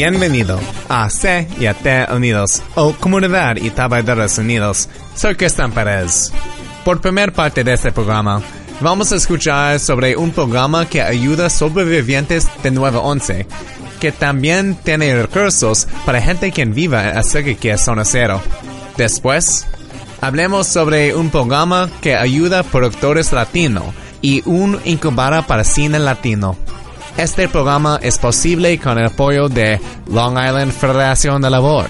Bienvenido a C y a T Unidos, o Comunidad y Trabajadores Unidos. Soy Cristian Pérez. Por primer parte de este programa, vamos a escuchar sobre un programa que ayuda sobrevivientes de 911, que también tiene recursos para gente que viva en cerca que es zona cero. Después, hablemos sobre un programa que ayuda a productores latinos y un incubador para cine latino. Este programa es posible con el apoyo de Long Island Federación de Labor,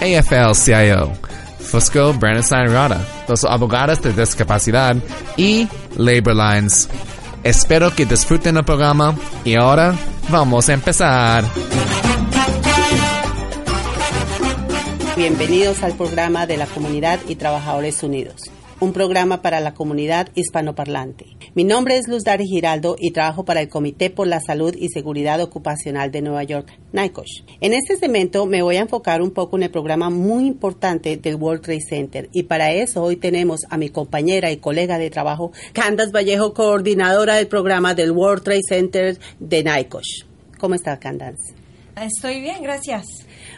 AFL-CIO, Fusco Bernstein Rada, los abogados de discapacidad y Labor Lines. Espero que disfruten el programa y ahora vamos a empezar. Bienvenidos al programa de la Comunidad y Trabajadores Unidos, un programa para la comunidad hispanoparlante. Mi nombre es Luz Dari Giraldo y trabajo para el Comité por la Salud y Seguridad Ocupacional de Nueva York, NICOSH. En este segmento me voy a enfocar un poco en el programa muy importante del World Trade Center y para eso hoy tenemos a mi compañera y colega de trabajo, Candace Vallejo, coordinadora del programa del World Trade Center de NICOSH. ¿Cómo está Candace? Estoy bien, gracias.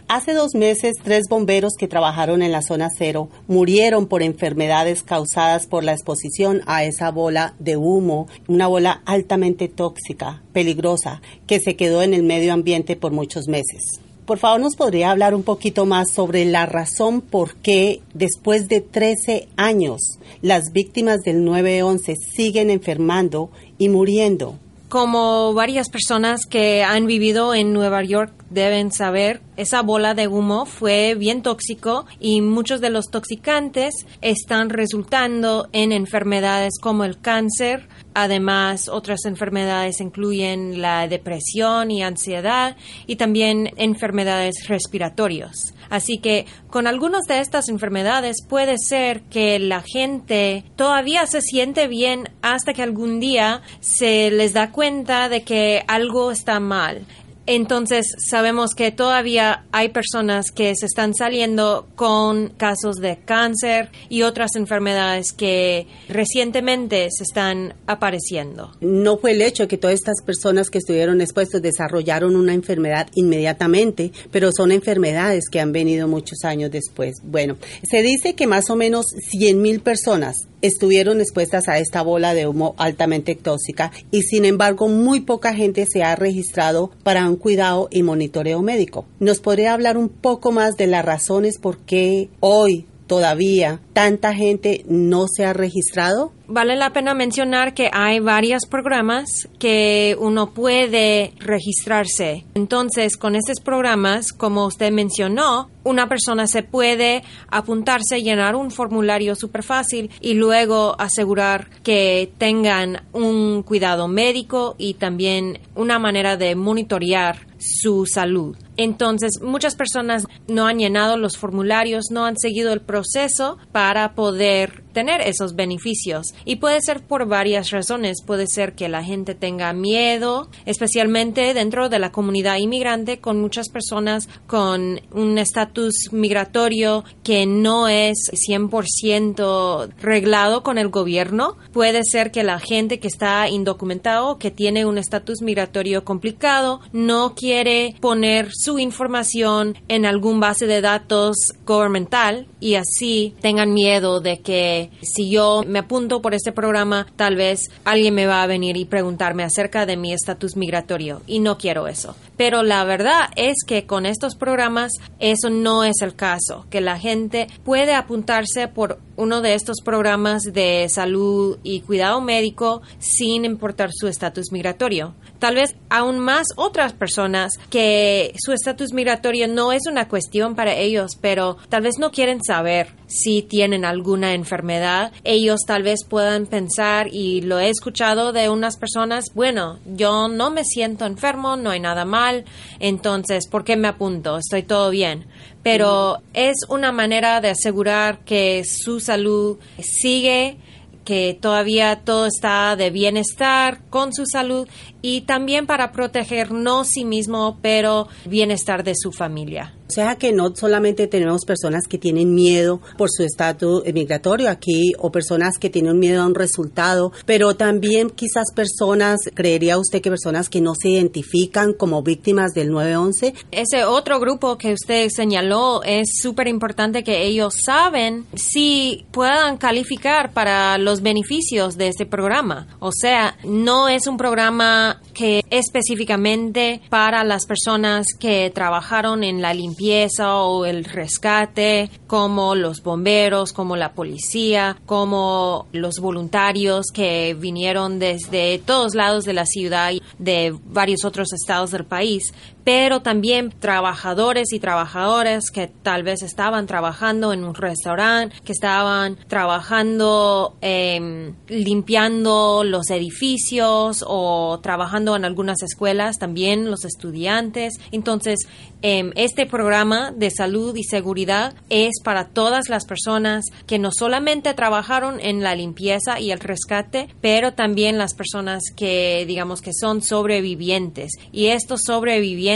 Hace dos meses, tres bomberos que trabajaron en la zona cero murieron por enfermedades causadas por la exposición a esa bola de humo, una bola altamente tóxica, peligrosa, que se quedó en el medio ambiente por muchos meses. Por favor, ¿nos podría hablar un poquito más sobre la razón por qué después de 13 años las víctimas del 911 siguen enfermando y muriendo? Como varias personas que han vivido en Nueva York deben saber, esa bola de humo fue bien tóxico y muchos de los toxicantes están resultando en enfermedades como el cáncer. Además, otras enfermedades incluyen la depresión y ansiedad y también enfermedades respiratorias. Así que con algunas de estas enfermedades puede ser que la gente todavía se siente bien hasta que algún día se les da cuenta de que algo está mal. Entonces sabemos que todavía hay personas que se están saliendo con casos de cáncer y otras enfermedades que recientemente se están apareciendo. No fue el hecho que todas estas personas que estuvieron expuestas desarrollaron una enfermedad inmediatamente, pero son enfermedades que han venido muchos años después. Bueno, se dice que más o menos 100 mil personas estuvieron expuestas a esta bola de humo altamente tóxica y sin embargo muy poca gente se ha registrado para cuidado y monitoreo médico. ¿Nos podría hablar un poco más de las razones por qué hoy todavía tanta gente no se ha registrado? Vale la pena mencionar que hay varios programas que uno puede registrarse. Entonces, con estos programas, como usted mencionó, una persona se puede apuntarse, llenar un formulario súper fácil y luego asegurar que tengan un cuidado médico y también una manera de monitorear su salud. Entonces, muchas personas no han llenado los formularios, no han seguido el proceso para poder tener esos beneficios. Y puede ser por varias razones. Puede ser que la gente tenga miedo, especialmente dentro de la comunidad inmigrante, con muchas personas con un estatus migratorio que no es 100% reglado con el gobierno. Puede ser que la gente que está indocumentado, que tiene un estatus migratorio complicado, no quiere poner su información en algún base de datos gubernamental y así tengan miedo de que si yo me apunto por este programa, tal vez alguien me va a venir y preguntarme acerca de mi estatus migratorio y no quiero eso. Pero la verdad es que con estos programas eso no es el caso, que la gente puede apuntarse por uno de estos programas de salud y cuidado médico sin importar su estatus migratorio. Tal vez aún más otras personas que su estatus migratorio no es una cuestión para ellos, pero tal vez no quieren saber si tienen alguna enfermedad. Ellos tal vez puedan pensar, y lo he escuchado de unas personas, bueno, yo no me siento enfermo, no hay nada mal, entonces, ¿por qué me apunto? Estoy todo bien pero es una manera de asegurar que su salud sigue que todavía todo está de bienestar con su salud y también para proteger no sí mismo, pero bienestar de su familia. O sea que no solamente tenemos personas que tienen miedo por su estatus migratorio aquí o personas que tienen miedo a un resultado, pero también quizás personas, creería usted que personas que no se identifican como víctimas del 911. Ese otro grupo que usted señaló es súper importante que ellos saben si puedan calificar para los beneficios de este programa. O sea, no es un programa que específicamente para las personas que trabajaron en la limpieza limpieza o el rescate, como los bomberos, como la policía, como los voluntarios que vinieron desde todos lados de la ciudad y de varios otros estados del país pero también trabajadores y trabajadoras que tal vez estaban trabajando en un restaurante, que estaban trabajando eh, limpiando los edificios o trabajando en algunas escuelas, también los estudiantes. Entonces, eh, este programa de salud y seguridad es para todas las personas que no solamente trabajaron en la limpieza y el rescate, pero también las personas que digamos que son sobrevivientes. Y estos sobrevivientes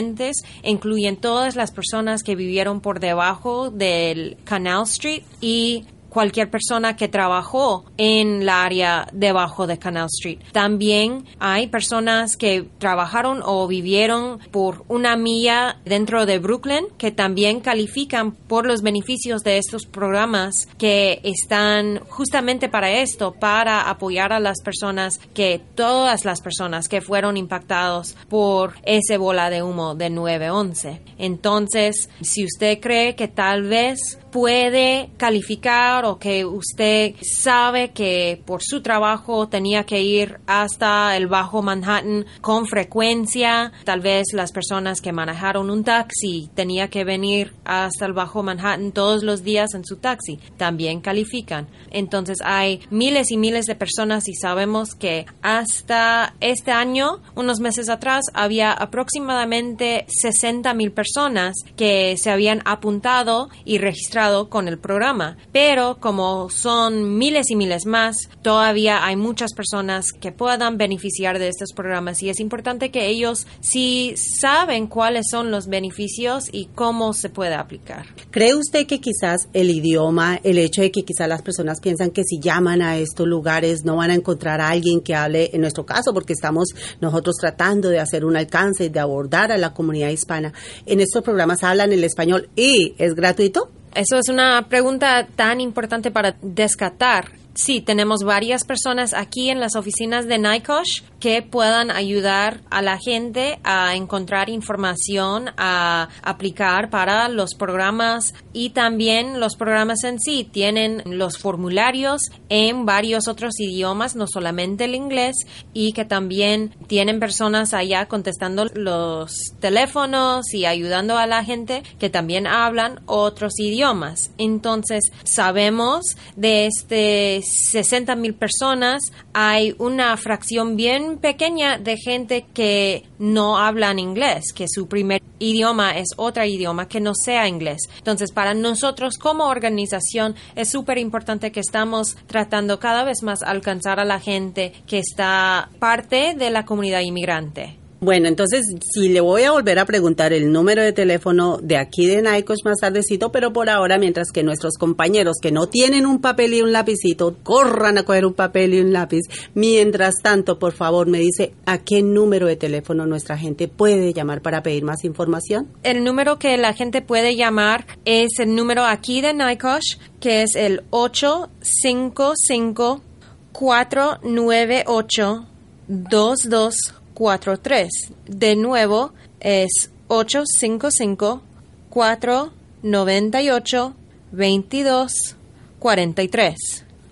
incluyen todas las personas que vivieron por debajo del Canal Street y cualquier persona que trabajó en la área debajo de Canal Street. También hay personas que trabajaron o vivieron por una milla dentro de Brooklyn que también califican por los beneficios de estos programas que están justamente para esto, para apoyar a las personas que todas las personas que fueron impactados por ese bola de humo de 911. Entonces, si usted cree que tal vez puede calificar o que usted sabe que por su trabajo tenía que ir hasta el Bajo Manhattan con frecuencia, tal vez las personas que manejaron un taxi tenía que venir hasta el Bajo Manhattan todos los días en su taxi, también califican. Entonces hay miles y miles de personas y sabemos que hasta este año, unos meses atrás, había aproximadamente 60 mil personas que se habían apuntado y registrado con el programa, pero como son miles y miles más, todavía hay muchas personas que puedan beneficiar de estos programas y es importante que ellos sí saben cuáles son los beneficios y cómo se puede aplicar. ¿Cree usted que quizás el idioma, el hecho de que quizás las personas piensan que si llaman a estos lugares no van a encontrar a alguien que hable, en nuestro caso, porque estamos nosotros tratando de hacer un alcance, de abordar a la comunidad hispana, en estos programas hablan el español y es gratuito? Eso es una pregunta tan importante para descartar Sí, tenemos varias personas aquí en las oficinas de NICOSH que puedan ayudar a la gente a encontrar información, a aplicar para los programas y también los programas en sí tienen los formularios en varios otros idiomas, no solamente el inglés, y que también tienen personas allá contestando los teléfonos y ayudando a la gente que también hablan otros idiomas. Entonces, sabemos de este 60 mil personas, hay una fracción bien pequeña de gente que no hablan inglés, que su primer idioma es otro idioma que no sea inglés. Entonces, para nosotros como organización es súper importante que estamos tratando cada vez más alcanzar a la gente que está parte de la comunidad inmigrante. Bueno, entonces si le voy a volver a preguntar el número de teléfono de aquí de Naicos más tardecito, pero por ahora, mientras que nuestros compañeros que no tienen un papel y un lapicito, corran a coger un papel y un lápiz. Mientras tanto, por favor, me dice a qué número de teléfono nuestra gente puede llamar para pedir más información. El número que la gente puede llamar es el número aquí de Naikosh, que es el 855 498 22 43. De nuevo, es 855-498-2243.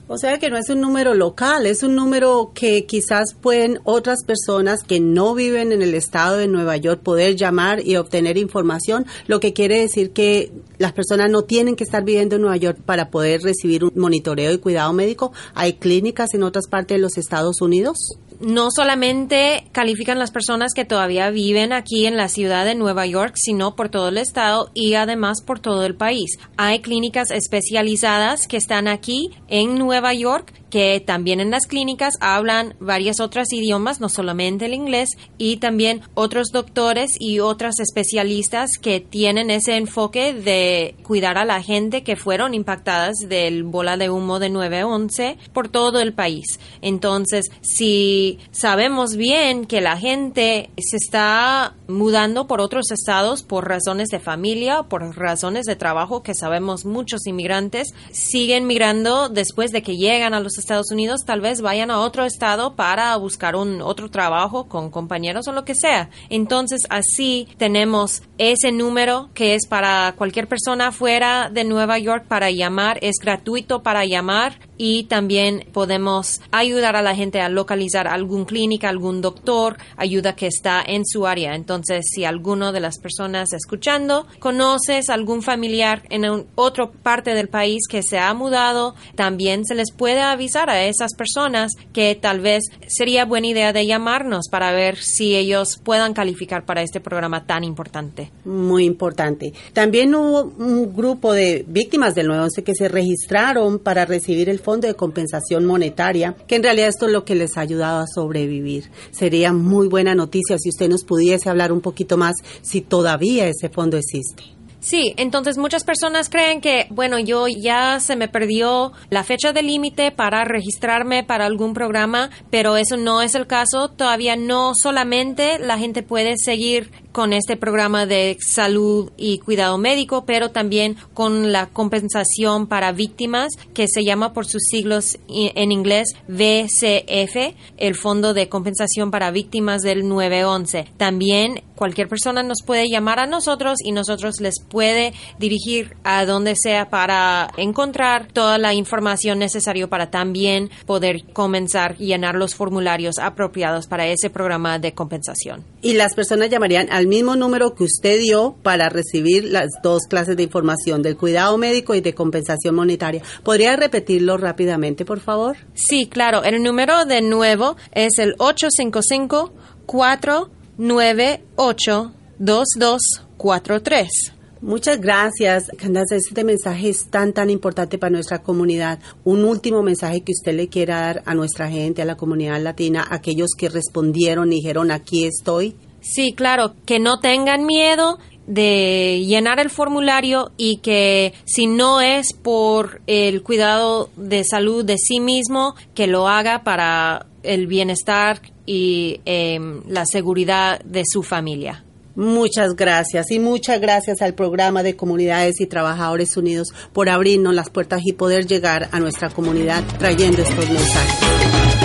O sea que no es un número local, es un número que quizás pueden otras personas que no viven en el estado de Nueva York poder llamar y obtener información, lo que quiere decir que las personas no tienen que estar viviendo en Nueva York para poder recibir un monitoreo y cuidado médico. ¿Hay clínicas en otras partes de los Estados Unidos? No solamente califican las personas que todavía viven aquí en la ciudad de Nueva York, sino por todo el estado y además por todo el país. Hay clínicas especializadas que están aquí en Nueva York que también en las clínicas hablan varias otras idiomas, no solamente el inglés, y también otros doctores y otras especialistas que tienen ese enfoque de cuidar a la gente que fueron impactadas del bola de humo de 911 por todo el país. Entonces, si sabemos bien que la gente se está mudando por otros estados por razones de familia, por razones de trabajo, que sabemos muchos inmigrantes siguen migrando después de que llegan a los Estados Unidos, tal vez vayan a otro estado para buscar un otro trabajo con compañeros o lo que sea. Entonces, así tenemos ese número que es para cualquier persona fuera de Nueva York para llamar, es gratuito para llamar y también podemos ayudar a la gente a localizar algún clínica, algún doctor, ayuda que está en su área. Entonces, si alguno de las personas escuchando conoces algún familiar en otra parte del país que se ha mudado, también se les puede avisar a esas personas que tal vez sería buena idea de llamarnos para ver si ellos puedan calificar para este programa tan importante. Muy importante. También hubo un grupo de víctimas del 911 que se registraron para recibir el fondo de compensación monetaria, que en realidad esto es lo que les ha ayudado a sobrevivir. Sería muy buena noticia si usted nos pudiese hablar un poquito más si todavía ese fondo existe. Sí, entonces muchas personas creen que, bueno, yo ya se me perdió la fecha de límite para registrarme para algún programa, pero eso no es el caso. Todavía no solamente la gente puede seguir con este programa de salud y cuidado médico, pero también con la compensación para víctimas, que se llama por sus siglos en inglés VCF, el Fondo de Compensación para Víctimas del 911. También cualquier persona nos puede llamar a nosotros y nosotros les puede dirigir a donde sea para encontrar toda la información necesaria para también poder comenzar a llenar los formularios apropiados para ese programa de compensación. Y las personas llamarían al mismo número que usted dio para recibir las dos clases de información del cuidado médico y de compensación monetaria. ¿Podría repetirlo rápidamente, por favor? Sí, claro. El número de nuevo es el 855 498 2243. Muchas gracias, Candace. Este mensaje es tan, tan importante para nuestra comunidad. Un último mensaje que usted le quiera dar a nuestra gente, a la comunidad latina, a aquellos que respondieron y dijeron, aquí estoy. Sí, claro, que no tengan miedo de llenar el formulario y que si no es por el cuidado de salud de sí mismo, que lo haga para el bienestar y em, la seguridad de su familia. Muchas gracias y muchas gracias al programa de Comunidades y Trabajadores Unidos por abrirnos las puertas y poder llegar a nuestra comunidad trayendo estos mensajes.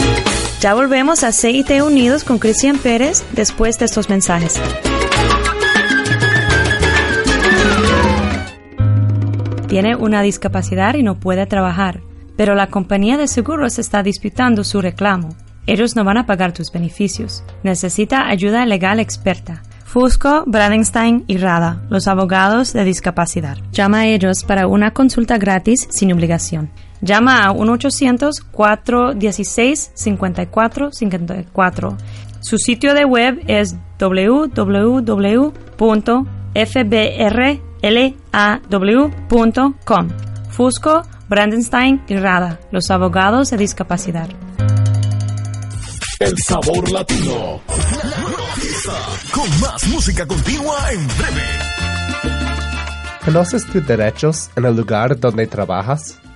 Ya volvemos a CIT Unidos con Cristian Pérez después de estos mensajes. Tiene una discapacidad y no puede trabajar, pero la compañía de seguros está disputando su reclamo. Ellos no van a pagar tus beneficios. Necesita ayuda legal experta. Fusco, Bradenstein y Rada, los abogados de discapacidad. Llama a ellos para una consulta gratis sin obligación. Llama a 1-800-416-5454. Su sitio de web es www.fbrlaw.com. Fusco, Brandenstein y Rada, los abogados de discapacidad. El sabor latino. Con más música continua en breve. ¿Conoces tus derechos en el lugar donde trabajas?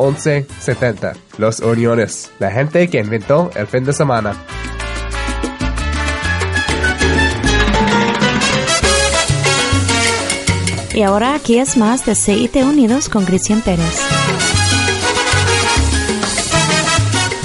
1170. Los Uniones. La gente que inventó el fin de semana. Y ahora aquí es más de CIT Unidos con Cristian Pérez.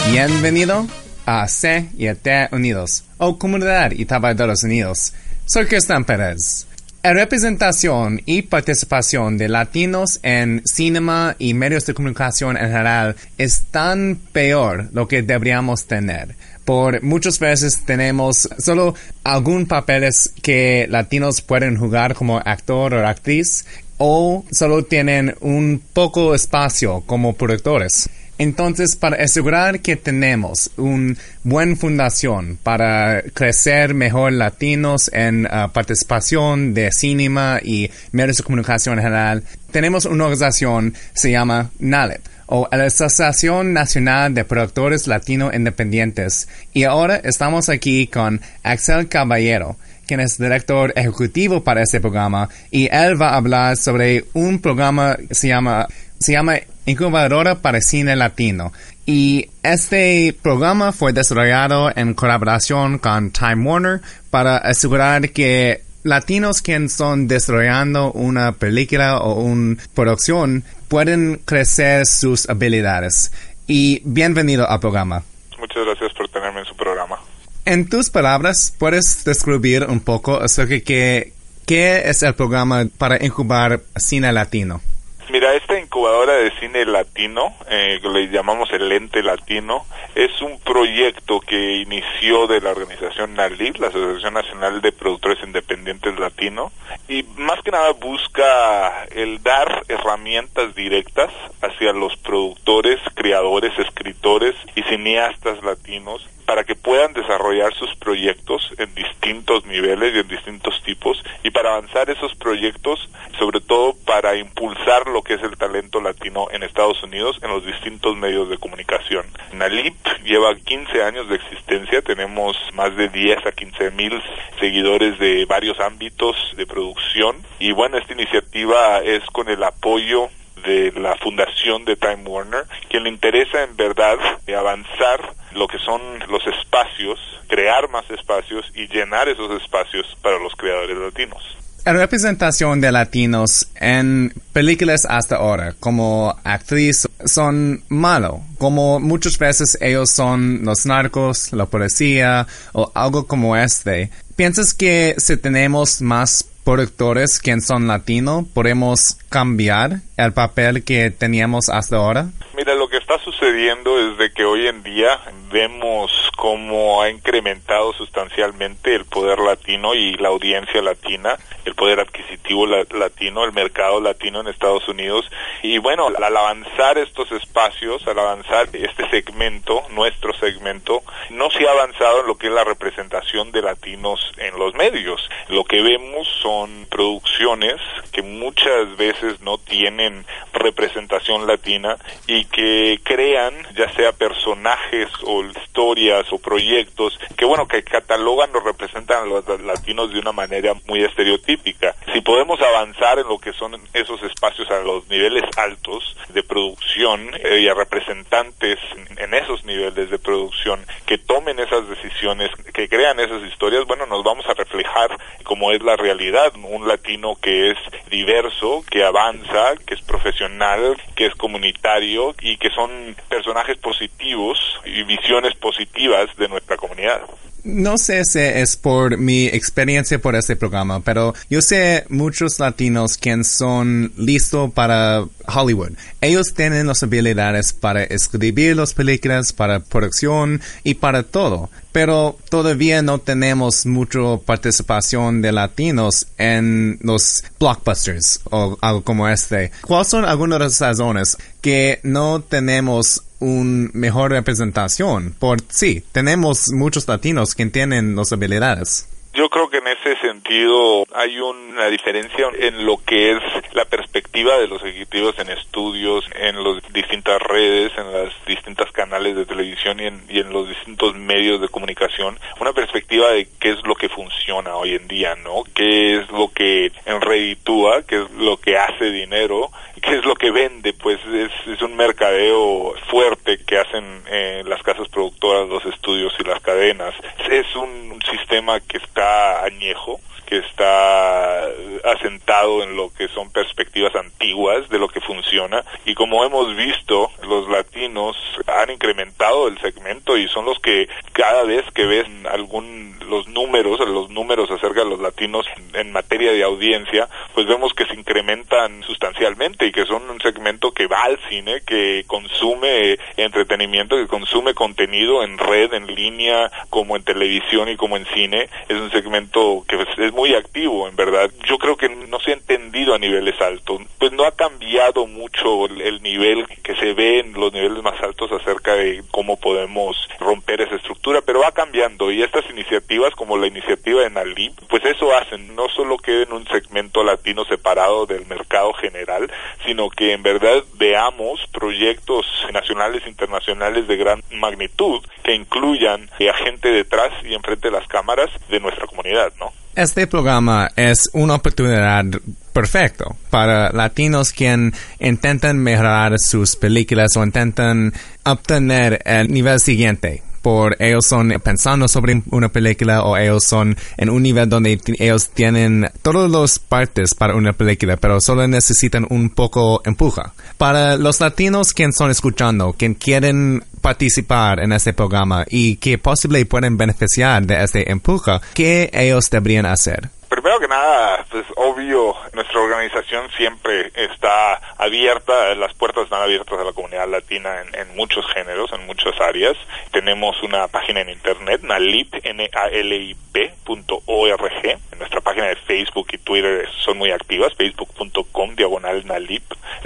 Bienvenido a CIT Unidos o Comunidad y Trabajadores Unidos. Soy Cristian Pérez. Representación y participación de latinos en cinema y medios de comunicación en general es tan peor lo que deberíamos tener. Por muchas veces tenemos solo algún papeles que latinos pueden jugar como actor o actriz o solo tienen un poco espacio como productores. Entonces, para asegurar que tenemos una buena fundación para crecer mejor latinos en uh, participación de cinema y medios de comunicación en general, tenemos una organización se llama NALEP o la Asociación Nacional de Productores Latino Independientes. Y ahora estamos aquí con Axel Caballero, quien es director ejecutivo para este programa, y él va a hablar sobre un programa se llama, se llama Incubadora para Cine Latino. Y este programa fue desarrollado en colaboración con Time Warner para asegurar que latinos que son desarrollando una película o una producción pueden crecer sus habilidades. Y bienvenido al programa. Muchas gracias por tenerme en su programa. En tus palabras, ¿puedes describir un poco acerca de qué es el programa para incubar cine latino? Mira, esta incubadora de cine latino, eh, que le llamamos el Ente Latino, es un proyecto que inició de la organización NALID, la Asociación Nacional de Productores Independientes Latino, y más que nada busca el dar herramientas directas hacia los productores, creadores, escritores y cineastas latinos para que puedan desarrollar sus proyectos en distintos niveles y en distintos tipos y para avanzar esos proyectos, sobre todo para impulsar lo que es el talento latino en Estados Unidos en los distintos medios de comunicación. Nalip lleva 15 años de existencia, tenemos más de 10 a 15 mil seguidores de varios ámbitos de producción y bueno, esta iniciativa es con el apoyo de la fundación de Time Warner, quien le interesa en verdad avanzar lo que son los espacios, crear más espacios y llenar esos espacios para los creadores latinos. La representación de latinos en películas hasta ahora como actriz son malo, como muchas veces ellos son los narcos, la policía o algo como este. ¿Piensas que si tenemos más productores que son latinos, podemos cambiar el papel que teníamos hasta ahora? Mira, lo que está sucediendo es de que hoy en día vemos cómo ha incrementado sustancialmente el poder latino y la audiencia latina, el poder adquisitivo latino, el mercado latino en Estados Unidos. Y bueno, al avanzar estos espacios, al avanzar este segmento, nuestro segmento, no se ha avanzado en lo que es la representación de latinos en los medios. Lo que vemos son producciones que muchas veces no tienen representación latina y que crean ya sea personajes o historias o proyectos que bueno que catalogan o representan a los latinos de una manera muy estereotípica. Si podemos avanzar en lo que son esos espacios a los niveles altos de producción eh, y a representantes en esos niveles de producción que tomen esas decisiones, que crean esas historias, bueno, nos vamos a reflejar como es la realidad, un latino que es diverso, que avanza, que es profesional, que es comunitario y que son personajes positivos y visiones positivas de nuestra comunidad. No sé si es por mi experiencia por este programa, pero yo sé muchos latinos que son listos para Hollywood. Ellos tienen las habilidades para escribir las películas, para producción y para todo. Pero todavía no tenemos mucha participación de latinos en los blockbusters o algo como este. ¿Cuáles son algunas de las razones que no tenemos una mejor representación? Por sí, tenemos muchos latinos que tienen las habilidades. Yo creo que en ese sentido hay una diferencia en lo que es la perspectiva de los ejecutivos en estudios, en las distintas redes, en las distintas canales de televisión y en, y en los distintos medios de comunicación. Una perspectiva de qué es lo que funciona hoy en día, ¿no? ¿Qué es lo que enreditúa? ¿Qué es lo que hace dinero? ¿Qué es lo que vende? Pues es, es un mercadeo fuerte que hacen eh, las casas productoras, los estudios y las cadenas. Es un, un sistema que está añejo, que está asentado en lo que son perspectivas antiguas de lo que funciona y como hemos visto, los latinos han incrementado el segmento y son los que cada vez que ven algún los números, los números acerca de los latinos en, materia de audiencia, pues vemos que se incrementan sustancialmente y que son un segmento que va al cine, que consume entretenimiento, que consume contenido en red, en línea, como en televisión y como en cine. Es un segmento que es muy activo, en verdad. Yo creo que no se ha entendido a niveles altos. Pues no ha cambiado mucho el nivel que se ve en los niveles más altos acerca de cómo podemos romper esa estructura, pero va cambiando y estas iniciativas como la iniciativa de Nalip, pues eso hacen, no solo queden un segmento latino separado del mercado general, sino que en verdad veamos proyectos nacionales e internacionales de gran magnitud que incluyan a gente detrás y enfrente de las cámaras de nuestra comunidad, ¿no? Este programa es una oportunidad perfecto para latinos quien intentan mejorar sus películas o intentan obtener el nivel siguiente por ellos son pensando sobre una película o ellos son en un nivel donde ellos tienen todas las partes para una película, pero solo necesitan un poco empuja. Para los latinos que son escuchando, que quieren participar en este programa y que posiblemente pueden beneficiar de este empuja, ¿qué ellos deberían hacer? Primero que nada, pues obvio, nuestra organización siempre está abierta, las puertas están abiertas a la comunidad latina en, muchos géneros, en muchas áreas. Tenemos una página en internet, nalip, n a l i En nuestra página de Facebook y Twitter son muy activas, facebook.com diagonal nalip,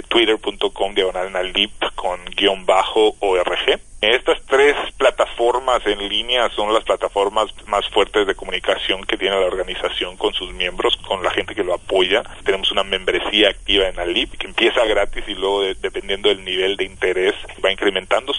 twitter.com diagonal nalip con guion bajo org. Estas plataformas en línea son las plataformas más fuertes de comunicación que tiene la organización con sus miembros, con la gente que lo apoya. Tenemos una membresía activa en Alip que empieza gratis y luego dependiendo del nivel de interés va incrementando.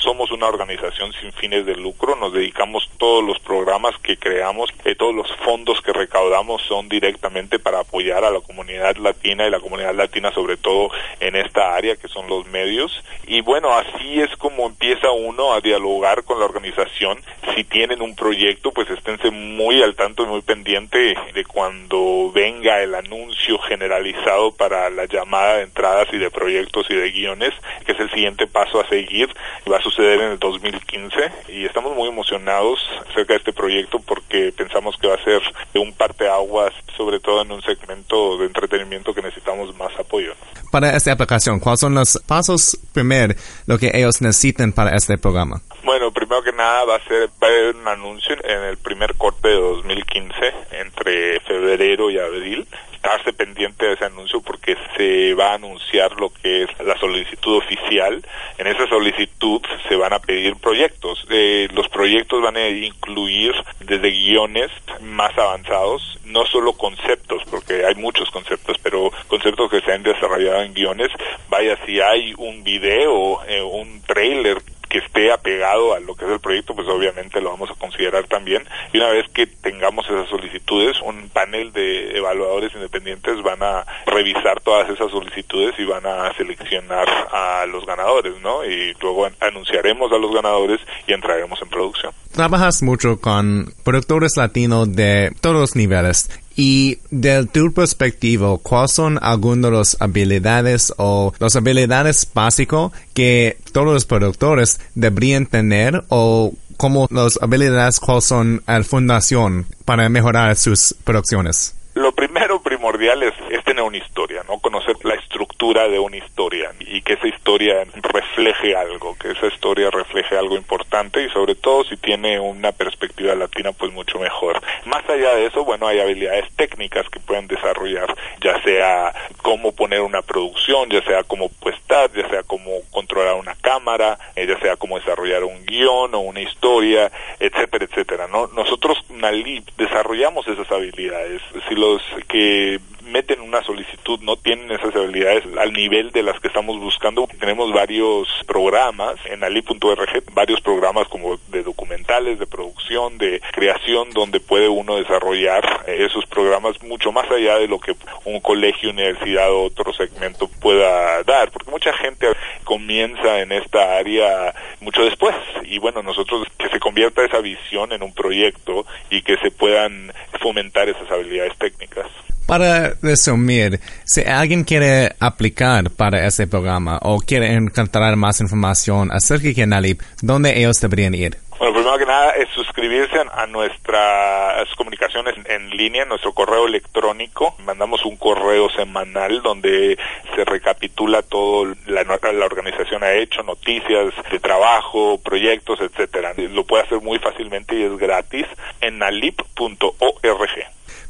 Una organización sin fines de lucro, nos dedicamos todos los programas que creamos, eh, todos los fondos que recaudamos son directamente para apoyar a la comunidad latina y la comunidad latina sobre todo en esta área que son los medios. Y bueno, así es como empieza uno a dialogar con la organización. Si tienen un proyecto, pues esténse muy al tanto y muy pendiente de cuando venga el anuncio generalizado para la llamada de entradas y de proyectos y de guiones, que es el siguiente paso a seguir. Va a suceder en el 2015 y estamos muy emocionados acerca de este proyecto porque pensamos que va a ser un parteaguas, sobre todo en un segmento de entretenimiento que necesitamos más apoyo. Para esta aplicación, ¿cuáles son los pasos primero lo que ellos necesitan para este programa? Bueno, primero que nada va a ser va a haber un anuncio en el primer corte de 2015 entre febrero y abril. Estarse pendiente de ese anuncio porque se va a anunciar lo que es la solicitud oficial. En esa solicitud se van a pedir proyectos. Eh, los proyectos van a incluir desde guiones más avanzados, no solo conceptos, porque hay muchos conceptos, pero conceptos que se han desarrollado en guiones. Vaya, si hay un video, eh, un trailer que esté apegado a lo que es el proyecto, pues obviamente lo vamos a considerar también. Y una vez que tengamos esas solicitudes, un panel de evaluadores independientes van a revisar todas esas solicitudes y van a seleccionar a los ganadores, ¿no? Y luego anunciaremos a los ganadores y entraremos en producción. Trabajas mucho con productores latinos de todos los niveles. Y del tu perspectiva, ¿cuáles son algunas de las habilidades o las habilidades básicas que todos los productores deberían tener o como las habilidades cuáles son la fundación para mejorar sus producciones? Lo primero primordial es, tener una historia, ¿no? Conocer la estructura de una historia y que esa historia refleje algo, que esa historia refleje algo importante y sobre todo si tiene una perspectiva latina, pues mucho mejor. Más allá de eso, bueno, hay habilidades técnicas que pueden desarrollar, ya sea cómo poner una producción, ya sea cómo puestar, ya sea cómo controlar una cámara, eh, ya sea cómo desarrollar un guion o una historia, etcétera, etcétera, ¿no? Nosotros, Nalip, desarrollamos esas habilidades. Si los que meten una solicitud no tienen esas habilidades al nivel de las que estamos buscando. Tenemos varios programas en ali.org, varios programas como de documentales, de producción, de creación, donde puede uno desarrollar esos programas mucho más allá de lo que un colegio, universidad o otro segmento pueda dar, porque mucha gente comienza en esta área mucho después y bueno, nosotros que se convierta esa visión en un proyecto y que se puedan fomentar esas habilidades técnicas. Para resumir, si alguien quiere aplicar para ese programa o quiere encontrar más información acerca de NALIP, ¿dónde ellos deberían ir? Bueno, primero que nada es suscribirse a nuestras comunicaciones en línea, nuestro correo electrónico. Mandamos un correo semanal donde se recapitula todo la, la organización ha hecho, noticias de trabajo, proyectos, etcétera. Lo puede hacer muy fácilmente y es gratis en nalip.org.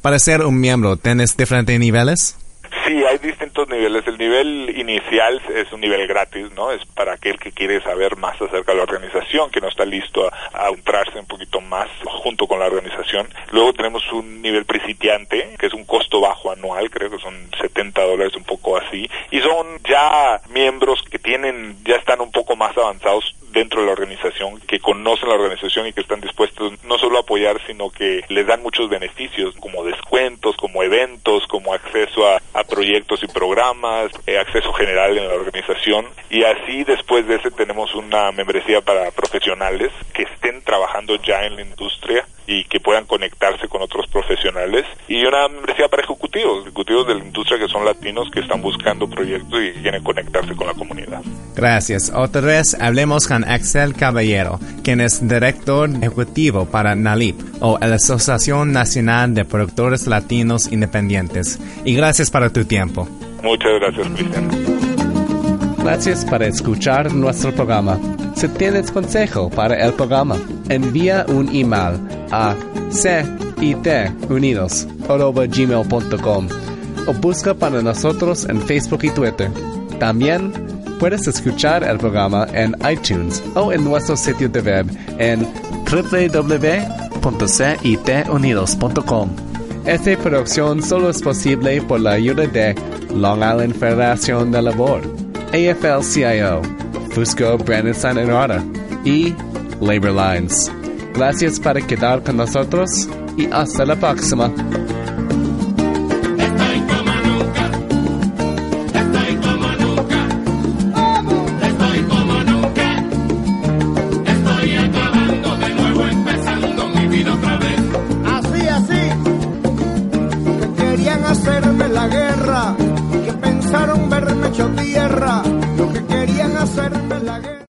Para ser un miembro, ¿tienes diferentes niveles? Sí, hay distintos niveles. El nivel inicial es un nivel gratis, ¿no? Es para aquel que quiere saber más acerca de la organización, que no está listo a, a un poquito más junto con la organización. Luego tenemos un nivel principiante, que es un costo bajo anual, creo que son 70 dólares, un poco así. Y son ya miembros que tienen, ya están un poco más avanzados dentro de la organización, que conocen la organización y que están dispuestos no solo a apoyar, sino que les dan muchos beneficios, como como acceso a, proyectos y programas, eh, acceso general en la organización. Y así después de ese tenemos una membresía para profesionales que estén trabajando ya en la industria y que puedan conectarse con otros profesionales y una membresía para ejecutivos, ejecutivos de la industria que son latinos que están buscando proyectos y quieren conectarse con la comunidad. Gracias. Otra vez hablemos con Axel Caballero, quien es director ejecutivo para NALIP o la Asociación Nacional de Productores Latinos Independientes. Y gracias para tu tiempo. Muchas gracias, Cristian. Gracias por escuchar nuestro programa. Si tienes consejo para el programa, envía un email a citunidos.gmail.com o busca para nosotros en Facebook y Twitter. También puedes escuchar el programa en iTunes o en nuestro sitio de web en www.citunidos.com. Esta producción solo es posible por la ayuda de Long Island Federación de Labor. AFL-CIO, Fusco Brandon San Enrada y Labor Lines. Gracias por quedar con nosotros y hasta la próxima.